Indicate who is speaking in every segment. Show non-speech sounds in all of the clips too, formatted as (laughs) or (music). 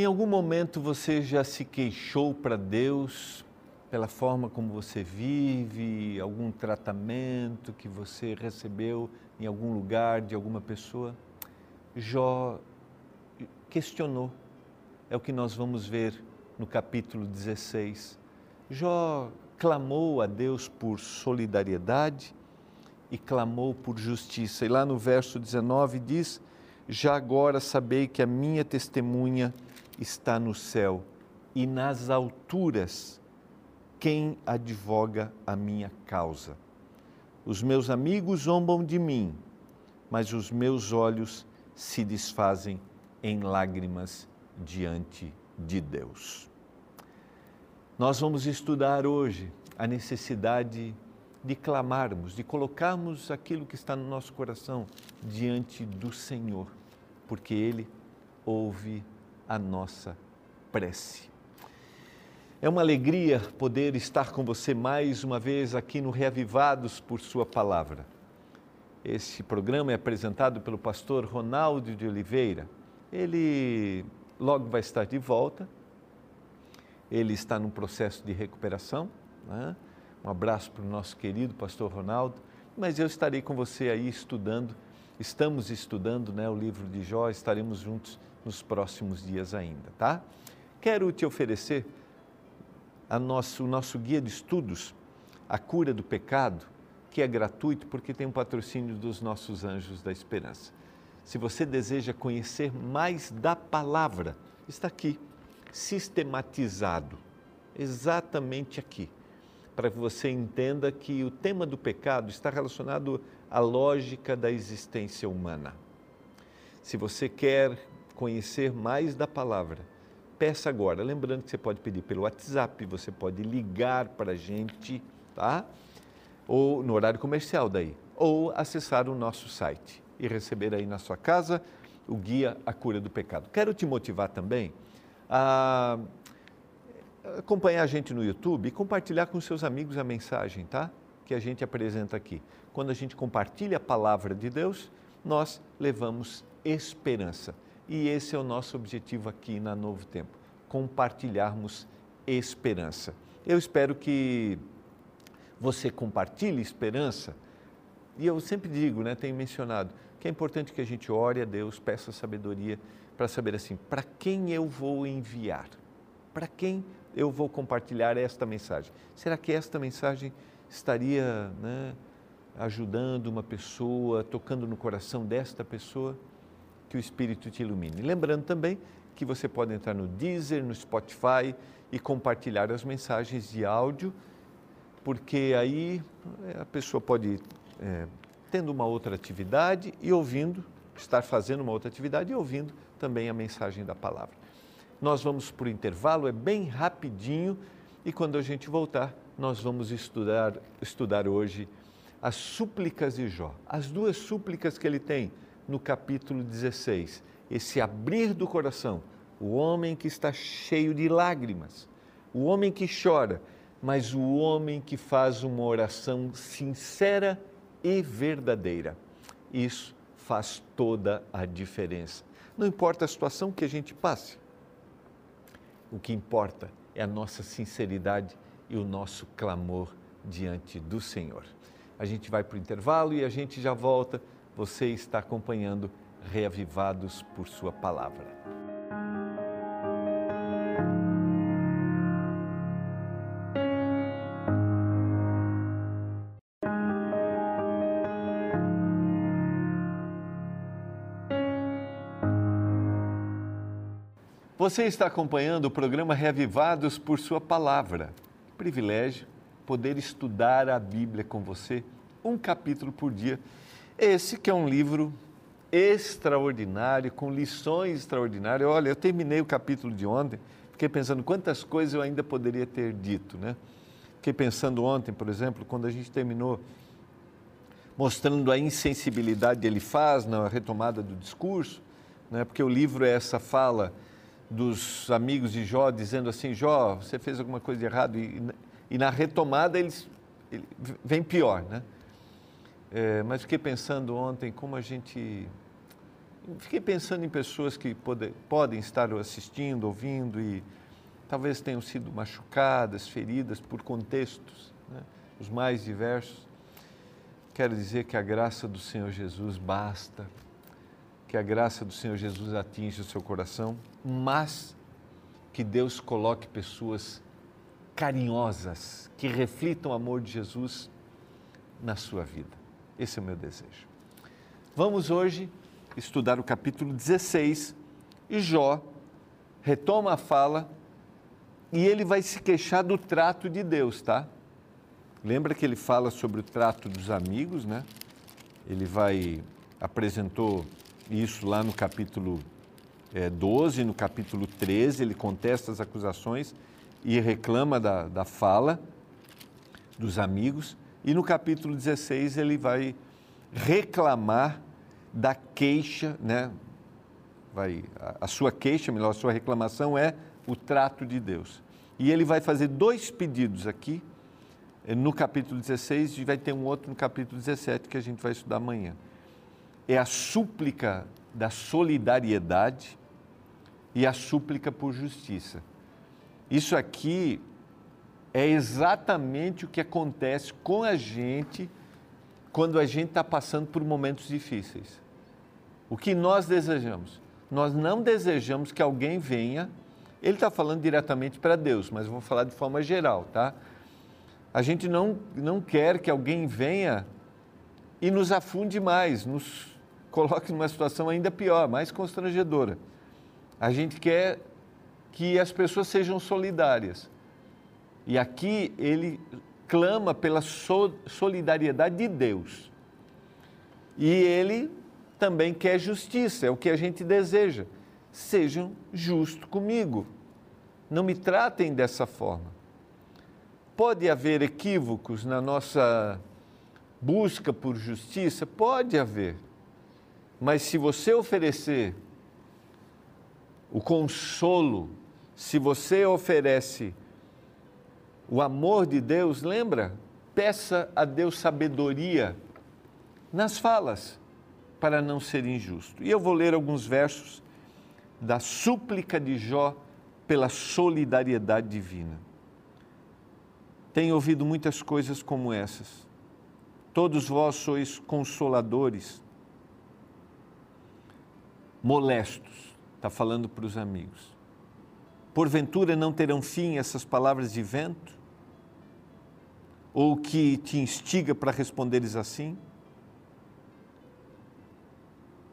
Speaker 1: Em algum momento você já se queixou para Deus pela forma como você vive, algum tratamento que você recebeu em algum lugar de alguma pessoa? Jó questionou. É o que nós vamos ver no capítulo 16. Jó clamou a Deus por solidariedade e clamou por justiça. E lá no verso 19 diz: Já agora sabei que a minha testemunha está no céu e nas alturas quem advoga a minha causa. Os meus amigos zombam de mim, mas os meus olhos se desfazem em lágrimas diante de Deus. Nós vamos estudar hoje a necessidade de clamarmos, de colocarmos aquilo que está no nosso coração diante do Senhor, porque Ele ouve a nossa prece. É uma alegria poder estar com você mais uma vez aqui no Reavivados por Sua Palavra. Esse programa é apresentado pelo pastor Ronaldo de Oliveira. Ele logo vai estar de volta. Ele está num processo de recuperação. Né? Um abraço para o nosso querido pastor Ronaldo. Mas eu estarei com você aí estudando. Estamos estudando né, o livro de Jó, estaremos juntos nos próximos dias ainda, tá? Quero te oferecer a nosso, o nosso guia de estudos, A Cura do Pecado, que é gratuito porque tem um patrocínio dos nossos anjos da esperança. Se você deseja conhecer mais da palavra, está aqui, sistematizado, exatamente aqui, para que você entenda que o tema do pecado está relacionado à lógica da existência humana. Se você quer conhecer mais da palavra, peça agora. Lembrando que você pode pedir pelo WhatsApp, você pode ligar para a gente, tá? Ou no horário comercial daí, ou acessar o nosso site e receber aí na sua casa o guia A Cura do Pecado. Quero te motivar também a acompanhar a gente no YouTube e compartilhar com seus amigos a mensagem, tá? Que a gente apresenta aqui. Quando a gente compartilha a palavra de Deus, nós levamos esperança. E esse é o nosso objetivo aqui na Novo Tempo, compartilharmos esperança. Eu espero que você compartilhe esperança. E eu sempre digo, né, tenho mencionado, que é importante que a gente ore a Deus, peça sabedoria para saber assim, para quem eu vou enviar? Para quem eu vou compartilhar esta mensagem? Será que esta mensagem estaria né, ajudando uma pessoa, tocando no coração desta pessoa? Que o Espírito te ilumine. Lembrando também que você pode entrar no Deezer, no Spotify e compartilhar as mensagens de áudio, porque aí é, a pessoa pode, é, tendo uma outra atividade e ouvindo, estar fazendo uma outra atividade e ouvindo também a mensagem da palavra. Nós vamos para o intervalo, é bem rapidinho, e quando a gente voltar, nós vamos estudar, estudar hoje as súplicas de Jó, as duas súplicas que ele tem no capítulo 16. Esse abrir do coração, o homem que está cheio de lágrimas, o homem que chora, mas o homem que faz uma oração sincera e verdadeira. Isso faz toda a diferença. Não importa a situação que a gente passe, o que importa é a nossa sinceridade e o nosso clamor diante do Senhor. A gente vai para o intervalo e a gente já volta você está acompanhando Reavivados por Sua Palavra. Você está acompanhando o programa Reavivados por Sua Palavra. Privilégio poder estudar a Bíblia com você, um capítulo por dia esse que é um livro extraordinário, com lições extraordinárias. Olha, eu terminei o capítulo de ontem, fiquei pensando quantas coisas eu ainda poderia ter dito, né? Fiquei pensando ontem, por exemplo, quando a gente terminou mostrando a insensibilidade que ele faz na retomada do discurso, né? porque o livro é essa fala dos amigos de Jó dizendo assim, Jó, você fez alguma coisa de errado e, e na retomada eles ele, vem pior, né? É, mas fiquei pensando ontem como a gente fiquei pensando em pessoas que pode, podem estar assistindo, ouvindo e talvez tenham sido machucadas, feridas por contextos, né? os mais diversos. Quero dizer que a graça do Senhor Jesus basta, que a graça do Senhor Jesus atinja o seu coração, mas que Deus coloque pessoas carinhosas, que reflitam o amor de Jesus na sua vida. Esse é o meu desejo. Vamos hoje estudar o capítulo 16 e Jó retoma a fala e ele vai se queixar do trato de Deus, tá? Lembra que ele fala sobre o trato dos amigos, né? Ele vai apresentou isso lá no capítulo é, 12, no capítulo 13, ele contesta as acusações e reclama da, da fala dos amigos. E no capítulo 16 ele vai reclamar da queixa, né? Vai, a, a sua queixa, melhor, a sua reclamação é o trato de Deus. E ele vai fazer dois pedidos aqui, eh, no capítulo 16, e vai ter um outro no capítulo 17 que a gente vai estudar amanhã. É a súplica da solidariedade e a súplica por justiça. Isso aqui é exatamente o que acontece com a gente quando a gente está passando por momentos difíceis. O que nós desejamos? Nós não desejamos que alguém venha, ele está falando diretamente para Deus, mas eu vou falar de forma geral, tá? A gente não, não quer que alguém venha e nos afunde mais, nos (laughs) coloque numa situação ainda pior, mais constrangedora. A gente quer que as pessoas sejam solidárias. E aqui ele clama pela solidariedade de Deus. E ele também quer justiça, é o que a gente deseja. Sejam justos comigo. Não me tratem dessa forma. Pode haver equívocos na nossa busca por justiça? Pode haver. Mas se você oferecer o consolo, se você oferece o amor de Deus, lembra? Peça a Deus sabedoria nas falas para não ser injusto. E eu vou ler alguns versos da súplica de Jó pela solidariedade divina. Tenho ouvido muitas coisas como essas. Todos vós sois consoladores, molestos, está falando para os amigos. Porventura não terão fim essas palavras de vento? Ou que te instiga para responderes assim?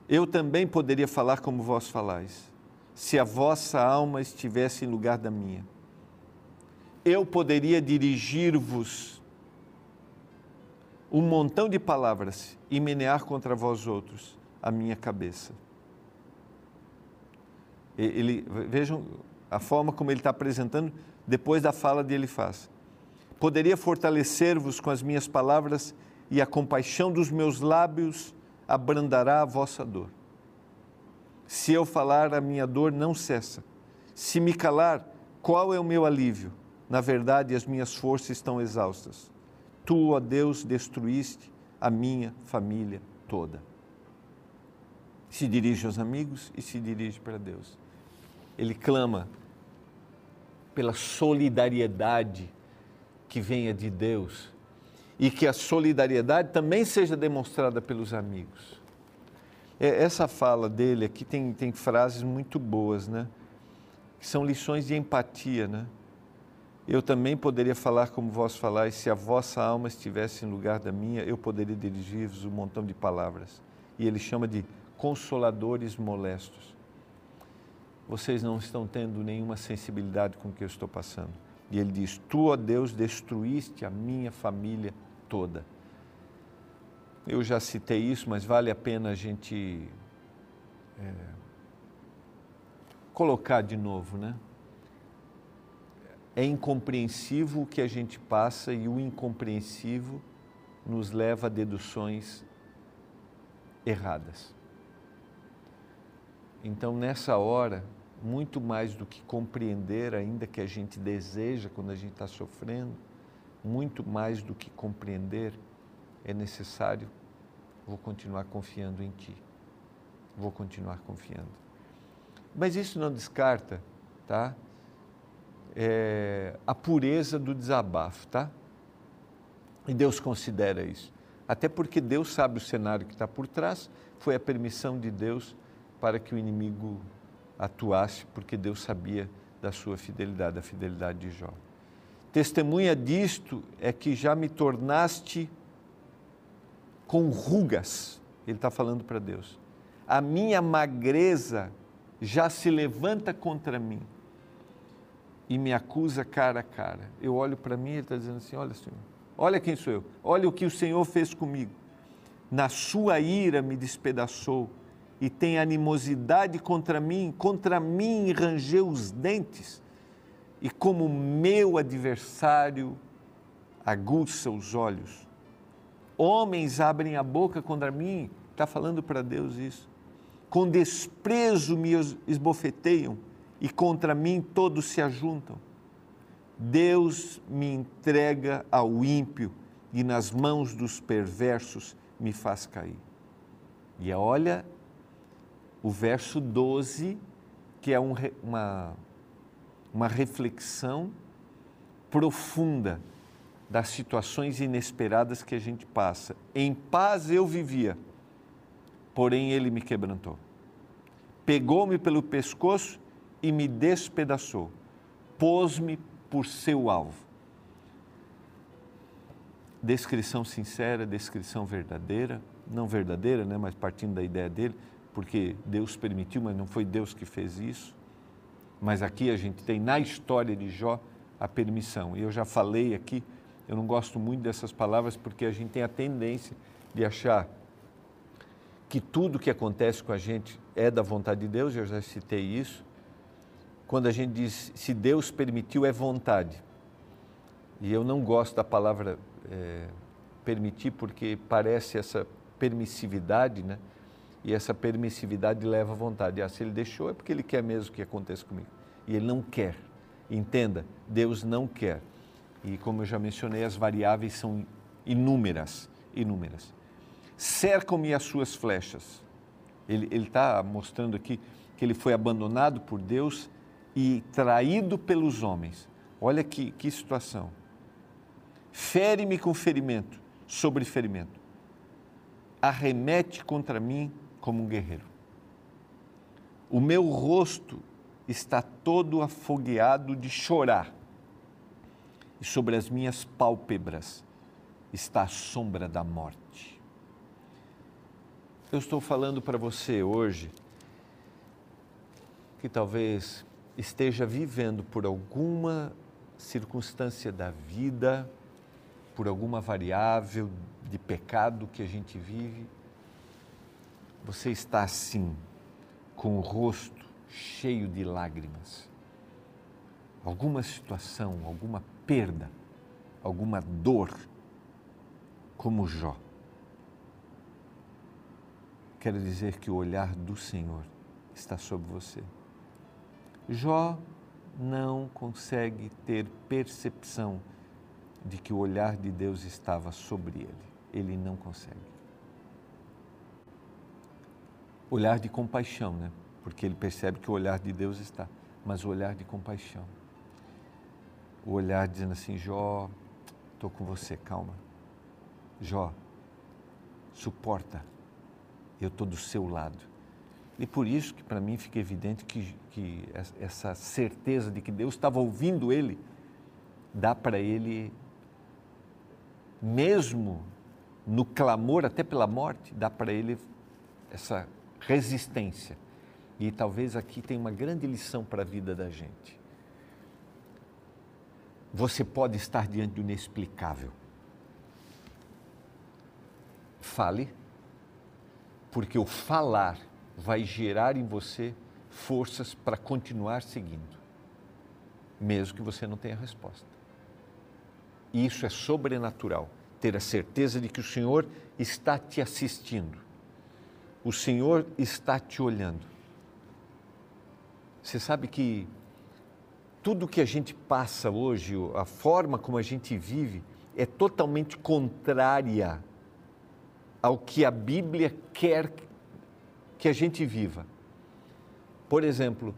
Speaker 1: Eu também poderia falar como vós falais, se a vossa alma estivesse em lugar da minha. Eu poderia dirigir-vos um montão de palavras e menear contra vós outros a minha cabeça. Ele, vejam a forma como ele está apresentando depois da fala de Elifaz poderia fortalecer-vos com as minhas palavras e a compaixão dos meus lábios abrandará a vossa dor. Se eu falar, a minha dor não cessa. Se me calar, qual é o meu alívio? Na verdade, as minhas forças estão exaustas. Tu, ó Deus, destruíste a minha família toda. Se dirige aos amigos e se dirige para Deus. Ele clama pela solidariedade que venha de Deus e que a solidariedade também seja demonstrada pelos amigos. É, essa fala dele aqui tem, tem frases muito boas, né? Que são lições de empatia, né? Eu também poderia falar como vós falais, se a vossa alma estivesse em lugar da minha, eu poderia dirigir-vos um montão de palavras. E ele chama de consoladores molestos. Vocês não estão tendo nenhuma sensibilidade com o que eu estou passando. E ele diz: Tu, ó Deus, destruíste a minha família toda. Eu já citei isso, mas vale a pena a gente é, colocar de novo, né? É incompreensível o que a gente passa e o incompreensível nos leva a deduções erradas. Então, nessa hora, muito mais do que compreender, ainda que a gente deseja quando a gente está sofrendo, muito mais do que compreender, é necessário, vou continuar confiando em Ti. vou continuar confiando. Mas isso não descarta, tá? É, a pureza do desabafo, tá? E Deus considera isso. Até porque Deus sabe o cenário que está por trás, foi a permissão de Deus para que o inimigo atuasse, porque Deus sabia da sua fidelidade, da fidelidade de Jó. Testemunha disto é que já me tornaste com rugas, ele está falando para Deus. A minha magreza já se levanta contra mim e me acusa cara a cara. Eu olho para mim e ele está dizendo assim: Olha, Senhor, olha quem sou eu, olha o que o Senhor fez comigo. Na sua ira me despedaçou e tem animosidade contra mim, contra mim rangeu os dentes, e como meu adversário aguça os olhos. Homens abrem a boca contra mim, está falando para Deus isso. Com desprezo me esbofeteiam e contra mim todos se ajuntam. Deus me entrega ao ímpio e nas mãos dos perversos me faz cair. E olha o verso 12, que é um, uma, uma reflexão profunda das situações inesperadas que a gente passa. Em paz eu vivia, porém ele me quebrantou. Pegou-me pelo pescoço e me despedaçou, pôs-me por seu alvo. Descrição sincera, descrição verdadeira, não verdadeira, né, mas partindo da ideia dele, porque Deus permitiu, mas não foi Deus que fez isso. Mas aqui a gente tem na história de Jó a permissão. E eu já falei aqui, eu não gosto muito dessas palavras porque a gente tem a tendência de achar que tudo que acontece com a gente é da vontade de Deus, eu já citei isso, quando a gente diz se Deus permitiu, é vontade. E eu não gosto da palavra é, permitir porque parece essa permissividade, né? E essa permissividade leva à vontade. Ah, se ele deixou é porque ele quer mesmo que aconteça comigo. E ele não quer. Entenda, Deus não quer. E como eu já mencionei, as variáveis são inúmeras, inúmeras. Cercam-me as suas flechas. Ele está mostrando aqui que ele foi abandonado por Deus e traído pelos homens. Olha que, que situação. Fere-me com ferimento sobre ferimento. Arremete contra mim como um guerreiro. O meu rosto está todo afogueado de chorar, e sobre as minhas pálpebras está a sombra da morte. Eu estou falando para você hoje que talvez esteja vivendo por alguma circunstância da vida, por alguma variável de pecado que a gente vive, você está assim, com o rosto cheio de lágrimas. Alguma situação, alguma perda, alguma dor, como Jó. Quero dizer que o olhar do Senhor está sobre você. Jó não consegue ter percepção de que o olhar de Deus estava sobre ele. Ele não consegue. Olhar de compaixão, né? Porque ele percebe que o olhar de Deus está, mas o olhar de compaixão. O olhar dizendo assim: Jó, estou com você, calma. Jó, suporta, eu estou do seu lado e por isso que para mim fica evidente que, que essa certeza de que Deus estava ouvindo ele, dá para ele, mesmo no clamor até pela morte, dá para ele essa resistência. E talvez aqui tem uma grande lição para a vida da gente. Você pode estar diante do inexplicável. Fale, porque o falar vai gerar em você forças para continuar seguindo, mesmo que você não tenha resposta. Isso é sobrenatural, ter a certeza de que o Senhor está te assistindo, o Senhor está te olhando. Você sabe que tudo que a gente passa hoje, a forma como a gente vive, é totalmente contrária ao que a Bíblia quer que a gente viva. Por exemplo,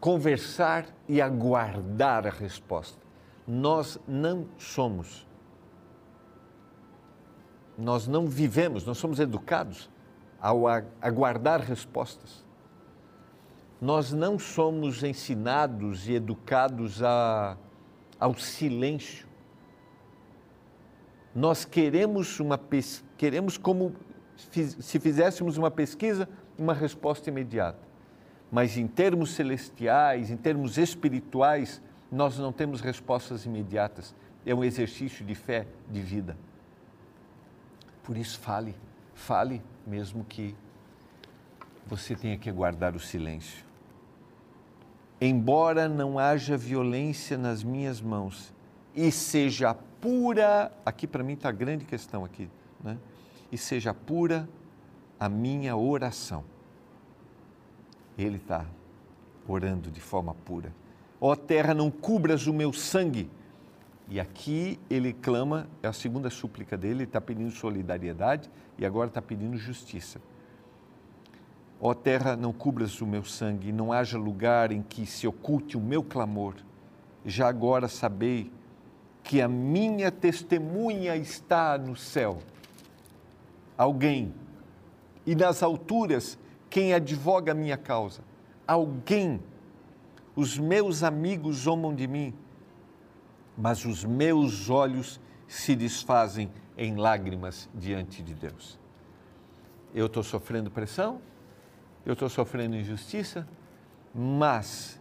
Speaker 1: conversar e aguardar a resposta. Nós não somos. Nós não vivemos, nós somos educados ao aguardar respostas. Nós não somos ensinados e educados a, ao silêncio. Nós queremos uma queremos como se fizéssemos uma pesquisa, uma resposta imediata. Mas em termos celestiais, em termos espirituais, nós não temos respostas imediatas. É um exercício de fé, de vida. Por isso, fale, fale, mesmo que você tenha que guardar o silêncio. Embora não haja violência nas minhas mãos e seja pura, aqui para mim está a grande questão aqui, né? E seja pura a minha oração. Ele está orando de forma pura. Ó terra, não cubras o meu sangue. E aqui ele clama, é a segunda súplica dele, ele está pedindo solidariedade e agora está pedindo justiça. Ó terra, não cubras o meu sangue, não haja lugar em que se oculte o meu clamor. Já agora sabei que a minha testemunha está no céu. Alguém. E nas alturas, quem advoga a minha causa. Alguém. Os meus amigos zombam de mim, mas os meus olhos se desfazem em lágrimas diante de Deus. Eu estou sofrendo pressão, eu estou sofrendo injustiça, mas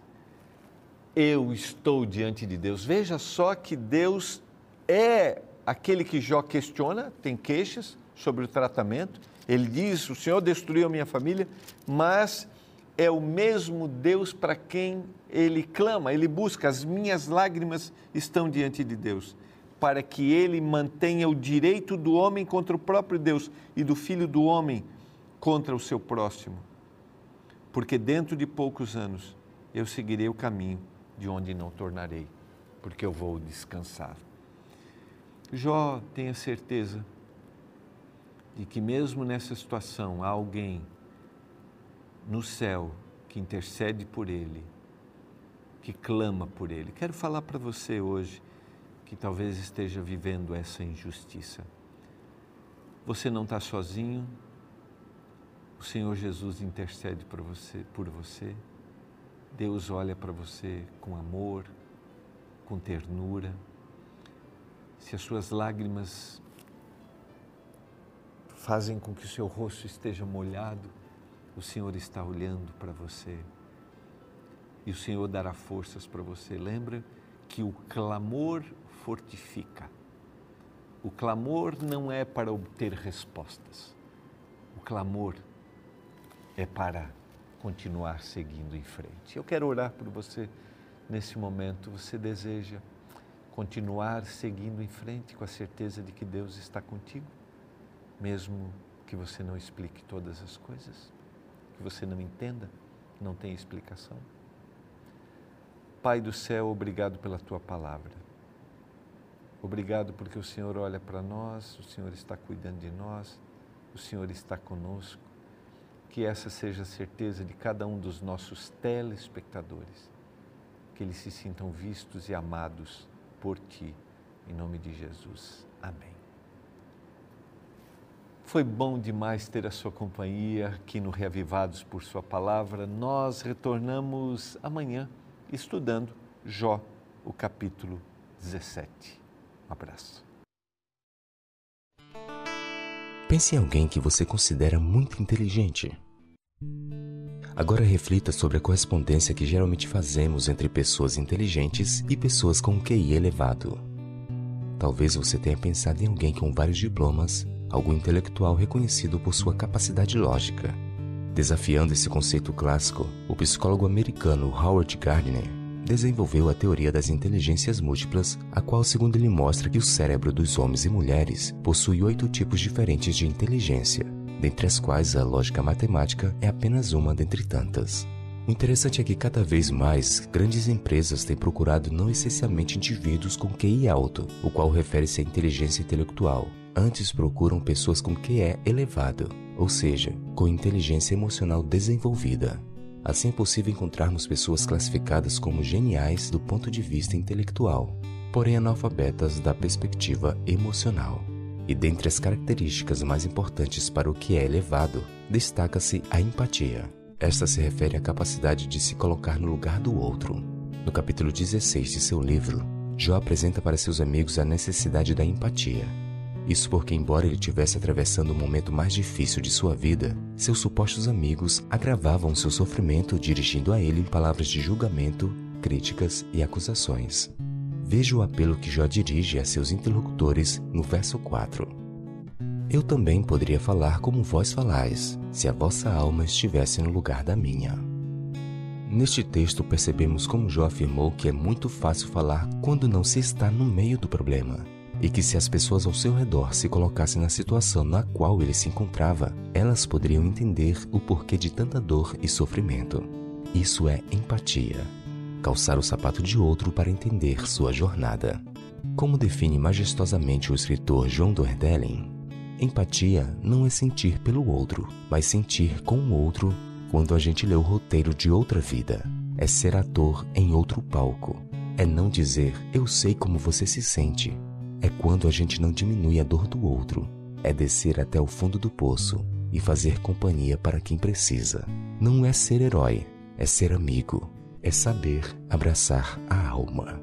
Speaker 1: eu estou diante de Deus. Veja só que Deus é aquele que Jó questiona, tem queixas sobre o tratamento. Ele diz: O Senhor destruiu a minha família, mas é o mesmo Deus para quem ele clama, ele busca. As minhas lágrimas estão diante de Deus, para que ele mantenha o direito do homem contra o próprio Deus e do filho do homem contra o seu próximo. Porque dentro de poucos anos eu seguirei o caminho de onde não tornarei, porque eu vou descansar. Jó tenha certeza de que, mesmo nessa situação, há alguém no céu que intercede por ele, que clama por ele. Quero falar para você hoje que talvez esteja vivendo essa injustiça. Você não está sozinho. O Senhor Jesus intercede por você, por você. Deus olha para você com amor, com ternura. Se as suas lágrimas fazem com que o seu rosto esteja molhado, o Senhor está olhando para você. E o Senhor dará forças para você. Lembra que o clamor fortifica. O clamor não é para obter respostas. O clamor é para continuar seguindo em frente. Eu quero orar por você nesse momento. Você deseja continuar seguindo em frente com a certeza de que Deus está contigo, mesmo que você não explique todas as coisas, que você não entenda, não tenha explicação. Pai do céu, obrigado pela tua palavra. Obrigado porque o Senhor olha para nós, o Senhor está cuidando de nós, o Senhor está conosco que essa seja a certeza de cada um dos nossos telespectadores, que eles se sintam vistos e amados por Ti, em nome de Jesus. Amém. Foi bom demais ter a sua companhia aqui no Reavivados por Sua Palavra. Nós retornamos amanhã estudando Jó, o capítulo 17. Um abraço.
Speaker 2: Pense em alguém que você considera muito inteligente. Agora reflita sobre a correspondência que geralmente fazemos entre pessoas inteligentes e pessoas com QI elevado. Talvez você tenha pensado em alguém com vários diplomas, algum intelectual reconhecido por sua capacidade lógica. Desafiando esse conceito clássico, o psicólogo americano Howard Gardner desenvolveu a teoria das inteligências múltiplas, a qual, segundo ele, mostra que o cérebro dos homens e mulheres possui oito tipos diferentes de inteligência, dentre as quais a lógica matemática é apenas uma dentre tantas. O interessante é que cada vez mais grandes empresas têm procurado não essencialmente indivíduos com QI alto, o qual refere-se à inteligência intelectual, antes procuram pessoas com QE elevado, ou seja, com inteligência emocional desenvolvida. Assim é possível encontrarmos pessoas classificadas como geniais do ponto de vista intelectual, porém analfabetas da perspectiva emocional. E dentre as características mais importantes para o que é elevado, destaca-se a empatia. Esta se refere à capacidade de se colocar no lugar do outro. No capítulo 16 de seu livro, Jó apresenta para seus amigos a necessidade da empatia. Isso porque, embora ele estivesse atravessando o momento mais difícil de sua vida, seus supostos amigos agravavam seu sofrimento dirigindo a ele palavras de julgamento, críticas e acusações. Veja o apelo que Jó dirige a seus interlocutores no verso 4. Eu também poderia falar como vós falais, se a vossa alma estivesse no lugar da minha. Neste texto percebemos como Jó afirmou que é muito fácil falar quando não se está no meio do problema, e que se as pessoas ao seu redor se colocassem na situação na qual ele se encontrava, elas poderiam entender o porquê de tanta dor e sofrimento. Isso é empatia calçar o sapato de outro para entender sua jornada. Como define majestosamente o escritor John Dordelin, empatia não é sentir pelo outro, mas sentir com o outro quando a gente lê o roteiro de outra vida. É ser ator em outro palco. É não dizer eu sei como você se sente. É quando a gente não diminui a dor do outro. É descer até o fundo do poço e fazer companhia para quem precisa. Não é ser herói, é ser amigo, é saber abraçar a alma.